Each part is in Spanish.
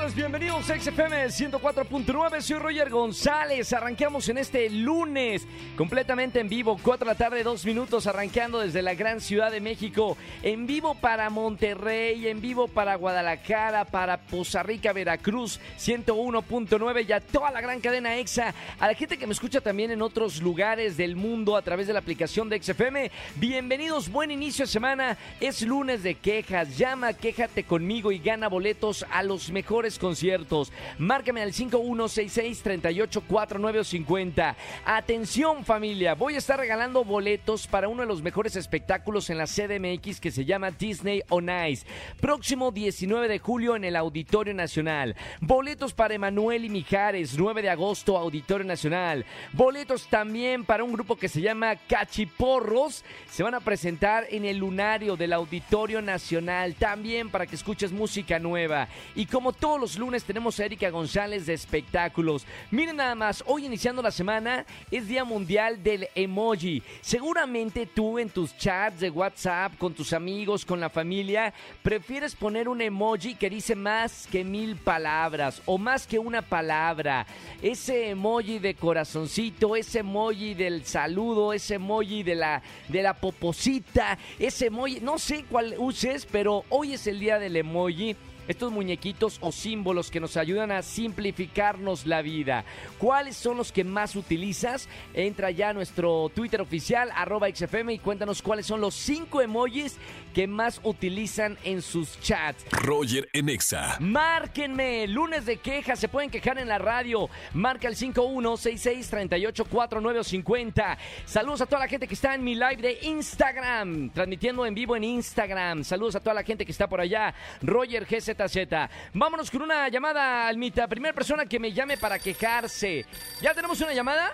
Bienvenidos a XFM 104.9, soy Roger González, arranqueamos en este lunes, completamente en vivo, 4 de la tarde, 2 minutos, arrancando desde la gran ciudad de México, en vivo para Monterrey, en vivo para Guadalajara, para Poza Rica, Veracruz, 101.9 y a toda la gran cadena EXA, a la gente que me escucha también en otros lugares del mundo a través de la aplicación de XFM, bienvenidos, buen inicio de semana, es lunes de quejas, llama, quéjate conmigo y gana boletos a los mejores conciertos. Márcame al 5166-384950. Atención familia, voy a estar regalando boletos para uno de los mejores espectáculos en la CDMX que se llama Disney on Ice. Próximo 19 de julio en el Auditorio Nacional. Boletos para Emanuel y Mijares, 9 de agosto, Auditorio Nacional. Boletos también para un grupo que se llama Cachiporros. Se van a presentar en el lunario del Auditorio Nacional. También para que escuches música nueva. Y como todos los lunes tenemos a Erika González de espectáculos. Miren nada más, hoy iniciando la semana es Día Mundial del Emoji. Seguramente tú en tus chats de WhatsApp, con tus amigos, con la familia, prefieres poner un emoji que dice más que mil palabras o más que una palabra. Ese emoji de corazoncito, ese emoji del saludo, ese emoji de la, de la poposita, ese emoji, no sé cuál uses, pero hoy es el día del emoji estos muñequitos o símbolos que nos ayudan a simplificarnos la vida. ¿Cuáles son los que más utilizas? Entra ya a nuestro Twitter oficial, arroba XFM, y cuéntanos cuáles son los cinco emojis que más utilizan en sus chats. Roger en Exa. Márquenme, lunes de quejas, se pueden quejar en la radio. Marca el 5166384950. Saludos a toda la gente que está en mi live de Instagram, transmitiendo en vivo en Instagram. Saludos a toda la gente que está por allá. Roger GZZ. Vámonos con una llamada, Almita. Primera persona que me llame para quejarse. ¿Ya tenemos una llamada?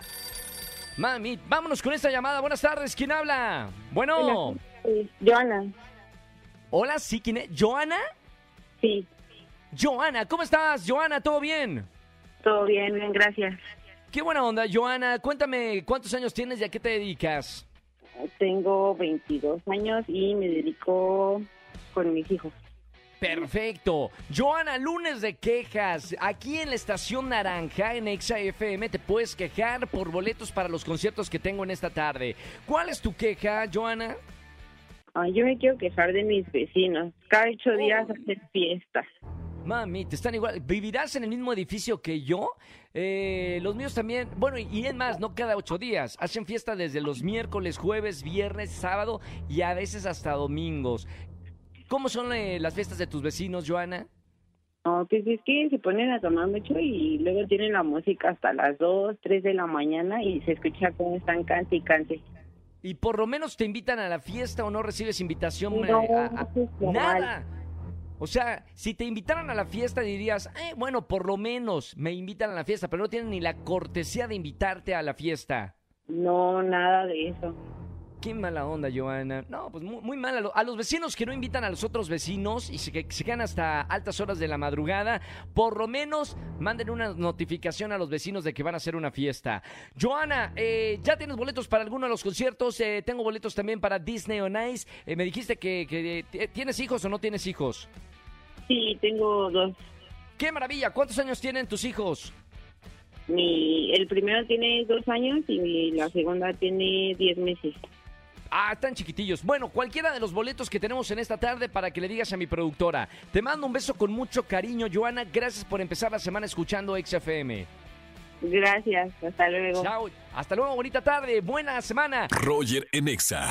Mami, vámonos con esta llamada. Buenas tardes, ¿quién habla? Bueno. Sí, Joana, Hola, sí, ¿quién es? ¿Joana? sí, Joana, ¿cómo estás? Joana, ¿todo bien? todo bien, bien, gracias. Qué buena onda, Joana. Cuéntame, ¿cuántos años tienes y a qué te dedicas? Tengo 22 años y me dedico con mis hijos. Perfecto. Joana, lunes de quejas. Aquí en la estación Naranja, en Exa FM, te puedes quejar por boletos para los conciertos que tengo en esta tarde. ¿Cuál es tu queja, Joana? Ay, yo me quiero quejar de mis vecinos. Cada ocho días hacen fiestas. Mami, te están igual. ¿Vivirás en el mismo edificio que yo? Eh, los míos también. Bueno, y es más, no cada ocho días. Hacen fiesta desde los miércoles, jueves, viernes, sábado y a veces hasta domingos. ¿Cómo son eh, las fiestas de tus vecinos, Joana? No, pues es que se ponen a tomar mucho y luego tienen la música hasta las 2, 3 de la mañana y se escucha cómo están cante y cante. ¿Y por lo menos te invitan a la fiesta o no recibes invitación? No, eh, a- a- normal. nada. O sea, si te invitaran a la fiesta dirías, eh, bueno, por lo menos me invitan a la fiesta, pero no tienen ni la cortesía de invitarte a la fiesta. No, nada de eso. Qué mala onda, Joana. No, pues muy, muy mala. A los vecinos que no invitan a los otros vecinos y se, que se quedan hasta altas horas de la madrugada, por lo menos manden una notificación a los vecinos de que van a hacer una fiesta. Joana, eh, ¿ya tienes boletos para alguno de los conciertos? Eh, tengo boletos también para Disney on Ice. Eh, me dijiste que, que, eh, ¿tienes hijos o no tienes hijos? Sí, tengo dos. ¡Qué maravilla! ¿Cuántos años tienen tus hijos? Mi, el primero tiene dos años y la segunda tiene diez meses. Ah, están chiquitillos. Bueno, cualquiera de los boletos que tenemos en esta tarde para que le digas a mi productora. Te mando un beso con mucho cariño, Joana. Gracias por empezar la semana escuchando XFM. Gracias, hasta luego. Chao. Hasta luego, bonita tarde. Buena semana. Roger en Exa.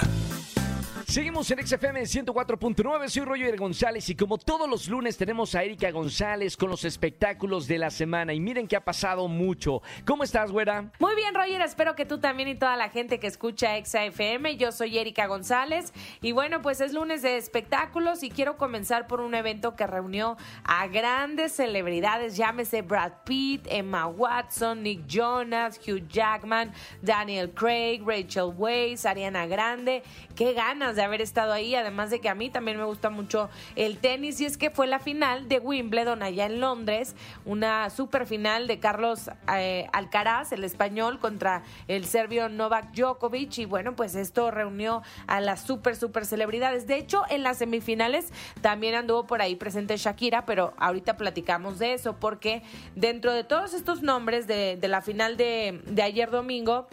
Seguimos en XFM 104.9, soy Roger González y como todos los lunes tenemos a Erika González con los espectáculos de la semana y miren que ha pasado mucho. ¿Cómo estás, güera? Muy bien, Roger, espero que tú también y toda la gente que escucha Exa FM. Yo soy Erika González y bueno, pues es lunes de espectáculos y quiero comenzar por un evento que reunió a grandes celebridades, llámese Brad Pitt, Emma Watson, Nick Jonas, Hugh Jackman, Daniel Craig, Rachel Weisz, Ariana Grande. Qué ganas de haber estado ahí, además de que a mí también me gusta mucho el tenis y es que fue la final de Wimbledon allá en Londres, una super final de Carlos eh, Alcaraz, el español, contra el serbio Novak Djokovic y bueno, pues esto reunió a las super, super celebridades. De hecho, en las semifinales también anduvo por ahí presente Shakira, pero ahorita platicamos de eso porque dentro de todos estos nombres de, la final de, de ayer domingo,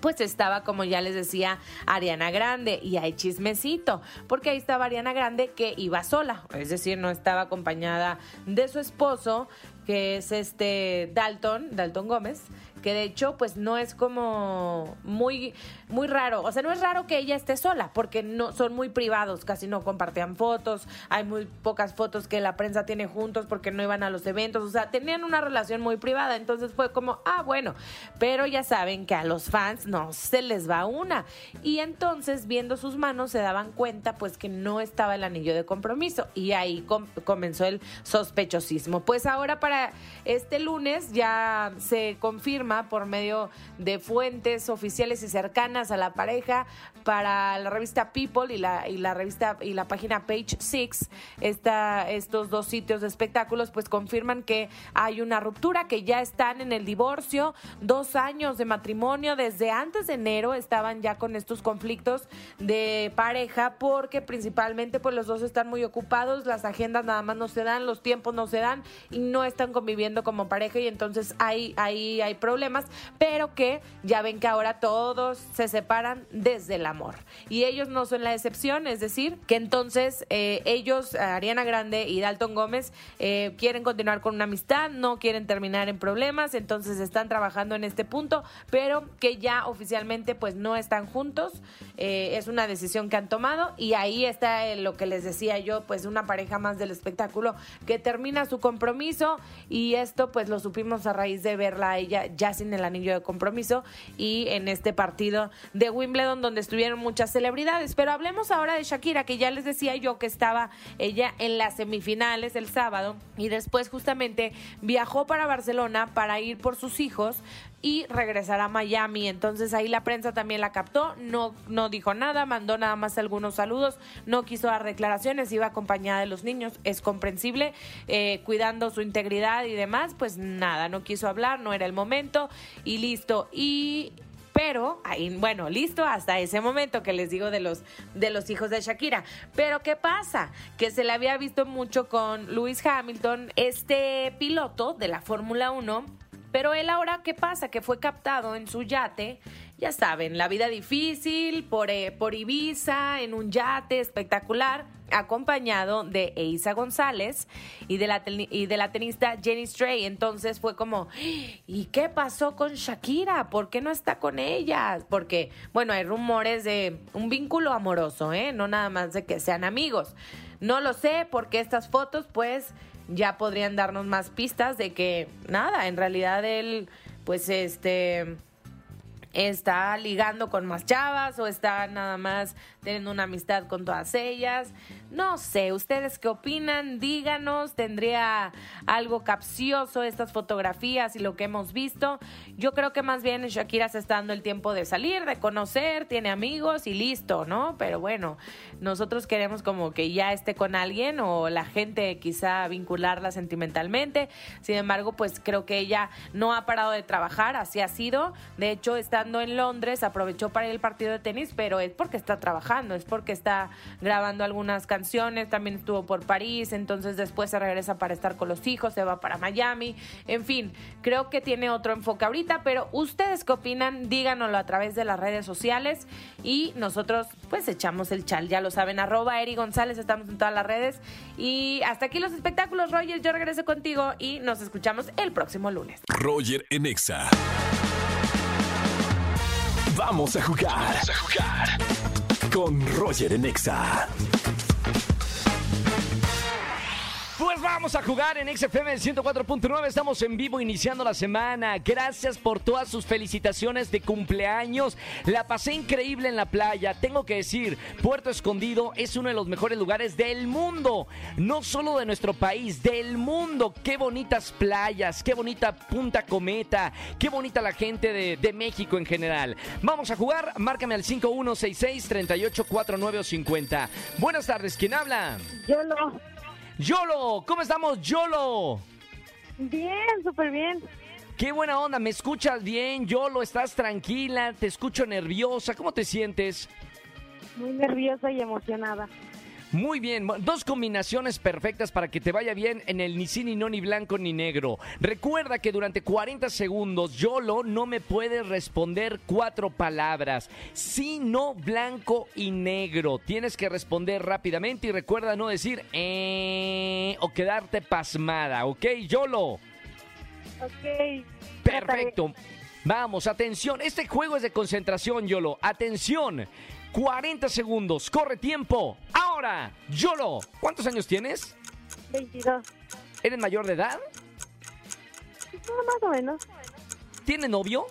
pues estaba, como ya les decía, Ariana Grande y hay chismecito, porque ahí estaba Ariana Grande que iba sola, es decir, no estaba acompañada de su esposo, que es este Dalton, Dalton Gómez, que de hecho pues no es como muy muy raro, o sea, no es raro que ella esté sola, porque no son muy privados, casi no compartían fotos, hay muy pocas fotos que la prensa tiene juntos porque no iban a los eventos, o sea, tenían una relación muy privada, entonces fue como, ah, bueno, pero ya saben que a los fans no se les va una. Y entonces, viendo sus manos, se daban cuenta pues que no estaba el anillo de compromiso y ahí comenzó el sospechosismo. Pues ahora para este lunes ya se confirma por medio de fuentes oficiales y cercanas a la pareja para la revista People y la, y la revista y la página Page Six, esta, estos dos sitios de espectáculos, pues confirman que hay una ruptura, que ya están en el divorcio, dos años de matrimonio, desde antes de enero estaban ya con estos conflictos de pareja, porque principalmente pues los dos están muy ocupados, las agendas nada más no se dan, los tiempos no se dan y no están conviviendo como pareja. Y entonces ahí, ahí hay problemas, pero que ya ven que ahora todos se separan desde la amor. Y ellos no son la excepción, es decir, que entonces eh, ellos, Ariana Grande y Dalton Gómez, eh, quieren continuar con una amistad, no quieren terminar en problemas, entonces están trabajando en este punto, pero que ya oficialmente pues no están juntos, eh, es una decisión que han tomado y ahí está lo que les decía yo, pues una pareja más del espectáculo que termina su compromiso y esto pues lo supimos a raíz de verla a ella ya sin el anillo de compromiso y en este partido de Wimbledon donde estuvieron muchas celebridades. Pero hablemos ahora de Shakira, que ya les decía yo que estaba ella en las semifinales el sábado y después justamente viajó para Barcelona para ir por sus hijos y regresar a Miami. Entonces ahí la prensa también la captó, no, no dijo nada, mandó nada más algunos saludos, no quiso dar declaraciones, iba acompañada de los niños, es comprensible, eh, cuidando su integridad y demás, pues nada, no quiso hablar, no era el momento y listo. Y pero, ahí, bueno, listo hasta ese momento que les digo de los, de los hijos de Shakira. Pero, ¿qué pasa? Que se le había visto mucho con Lewis Hamilton, este piloto de la Fórmula 1. Pero él ahora, ¿qué pasa? Que fue captado en su yate ya saben, la vida difícil por, eh, por Ibiza, en un yate espectacular, acompañado de Eiza González y de, la y de la tenista Jenny Stray. Entonces fue como, ¿y qué pasó con Shakira? ¿Por qué no está con ella? Porque, bueno, hay rumores de un vínculo amoroso, ¿eh? No nada más de que sean amigos. No lo sé, porque estas fotos, pues, ya podrían darnos más pistas de que, nada, en realidad él, pues, este está ligando con más chavas o está nada más teniendo una amistad con todas ellas. No sé, ¿ustedes qué opinan? Díganos, tendría algo capcioso estas fotografías y lo que hemos visto. Yo creo que más bien Shakira se está dando el tiempo de salir, de conocer, tiene amigos y listo, ¿no? Pero bueno, nosotros queremos como que ya esté con alguien o la gente quizá vincularla sentimentalmente. Sin embargo, pues creo que ella no ha parado de trabajar, así ha sido. De hecho, en Londres, aprovechó para ir al partido de tenis, pero es porque está trabajando, es porque está grabando algunas canciones también estuvo por París, entonces después se regresa para estar con los hijos, se va para Miami, en fin, creo que tiene otro enfoque ahorita, pero ustedes qué opinan, díganoslo a través de las redes sociales y nosotros pues echamos el chal, ya lo saben, arroba Eri González, estamos en todas las redes y hasta aquí los espectáculos, Roger, yo regreso contigo y nos escuchamos el próximo lunes. Roger Enexa. Vamos a jugar. Vamos a jugar. Con Roger Enexa. Vamos a jugar en XFM 104.9. Estamos en vivo iniciando la semana. Gracias por todas sus felicitaciones de cumpleaños. La pasé increíble en la playa. Tengo que decir, Puerto Escondido es uno de los mejores lugares del mundo. No solo de nuestro país, del mundo. Qué bonitas playas, qué bonita Punta Cometa, qué bonita la gente de, México en general. Vamos a jugar. Márcame al 5166 384950. Buenas tardes, ¿quién habla? Yo lo. Yolo, ¿cómo estamos, Yolo? Bien, súper bien. Qué buena onda, ¿me escuchas bien, Yolo? ¿Estás tranquila? ¿Te escucho nerviosa? ¿Cómo te sientes? Muy nerviosa y emocionada. Muy bien, dos combinaciones perfectas para que te vaya bien en el ni sí, ni no, ni blanco, ni negro. Recuerda que durante 40 segundos Yolo no me puede responder cuatro palabras. Sí, no, blanco y negro. Tienes que responder rápidamente y recuerda no decir eh, o quedarte pasmada, ¿ok, Yolo? Ok. Perfecto. Vamos, atención. Este juego es de concentración, Yolo. Atención. 40 segundos. Corre tiempo. Ahora, Yolo, ¿cuántos años tienes? 22. ¿Eres mayor de edad? No, más o menos. ¿Tiene novio?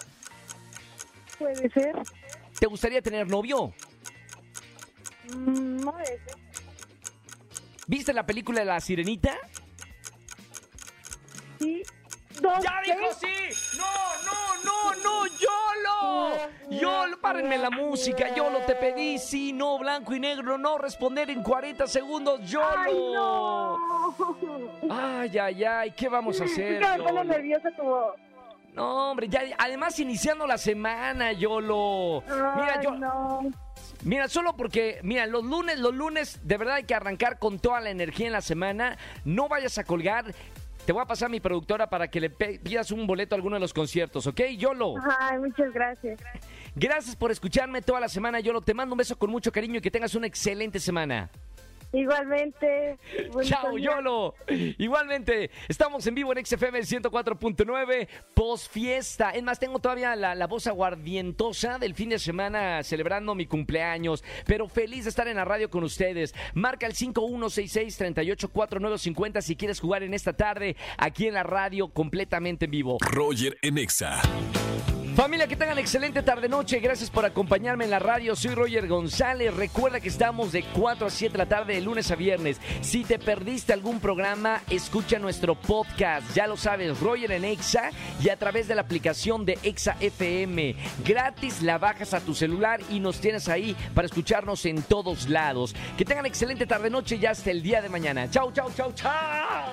Puede ser. ¿Te gustaría tener novio? Mm, no es. ¿Viste la película de La Sirenita? Sí. Dos, ¡Ya dijo sí! ¡No, no, no, no! ¡Yolo! Párenme la música. Yolo, te pedí sí, no, blanco y negro, no responder en 40 segundos. ¡Yolo! ¡Ay, no! Ay, ay, ay, ¿qué vamos a hacer? Yolo? nerviosa. No, hombre, ya, además iniciando la semana, Yolo. Mira, yo, no. mira, solo porque, mira, los lunes, los lunes, de verdad hay que arrancar con toda la energía en la semana. No vayas a colgar. Te voy a pasar a mi productora para que le pidas un boleto a alguno de los conciertos, ¿ok, Yolo? Ay, muchas gracias. Gracias por escucharme toda la semana, Yolo. Te mando un beso con mucho cariño y que tengas una excelente semana. Igualmente. Chao, día. Yolo. Igualmente, estamos en vivo en XFM 104.9, post fiesta. Es más, tengo todavía la, la voz aguardientosa del fin de semana celebrando mi cumpleaños, pero feliz de estar en la radio con ustedes. Marca el 5166-384950 si quieres jugar en esta tarde aquí en la radio completamente en vivo. Roger en Exa. Familia, que tengan excelente tarde-noche. Gracias por acompañarme en la radio. Soy Roger González. Recuerda que estamos de 4 a 7 de la tarde, de lunes a viernes. Si te perdiste algún programa, escucha nuestro podcast. Ya lo sabes, Roger en Exa y a través de la aplicación de Exa FM. Gratis la bajas a tu celular y nos tienes ahí para escucharnos en todos lados. Que tengan excelente tarde-noche y hasta el día de mañana. Chau, chau, chau, chau.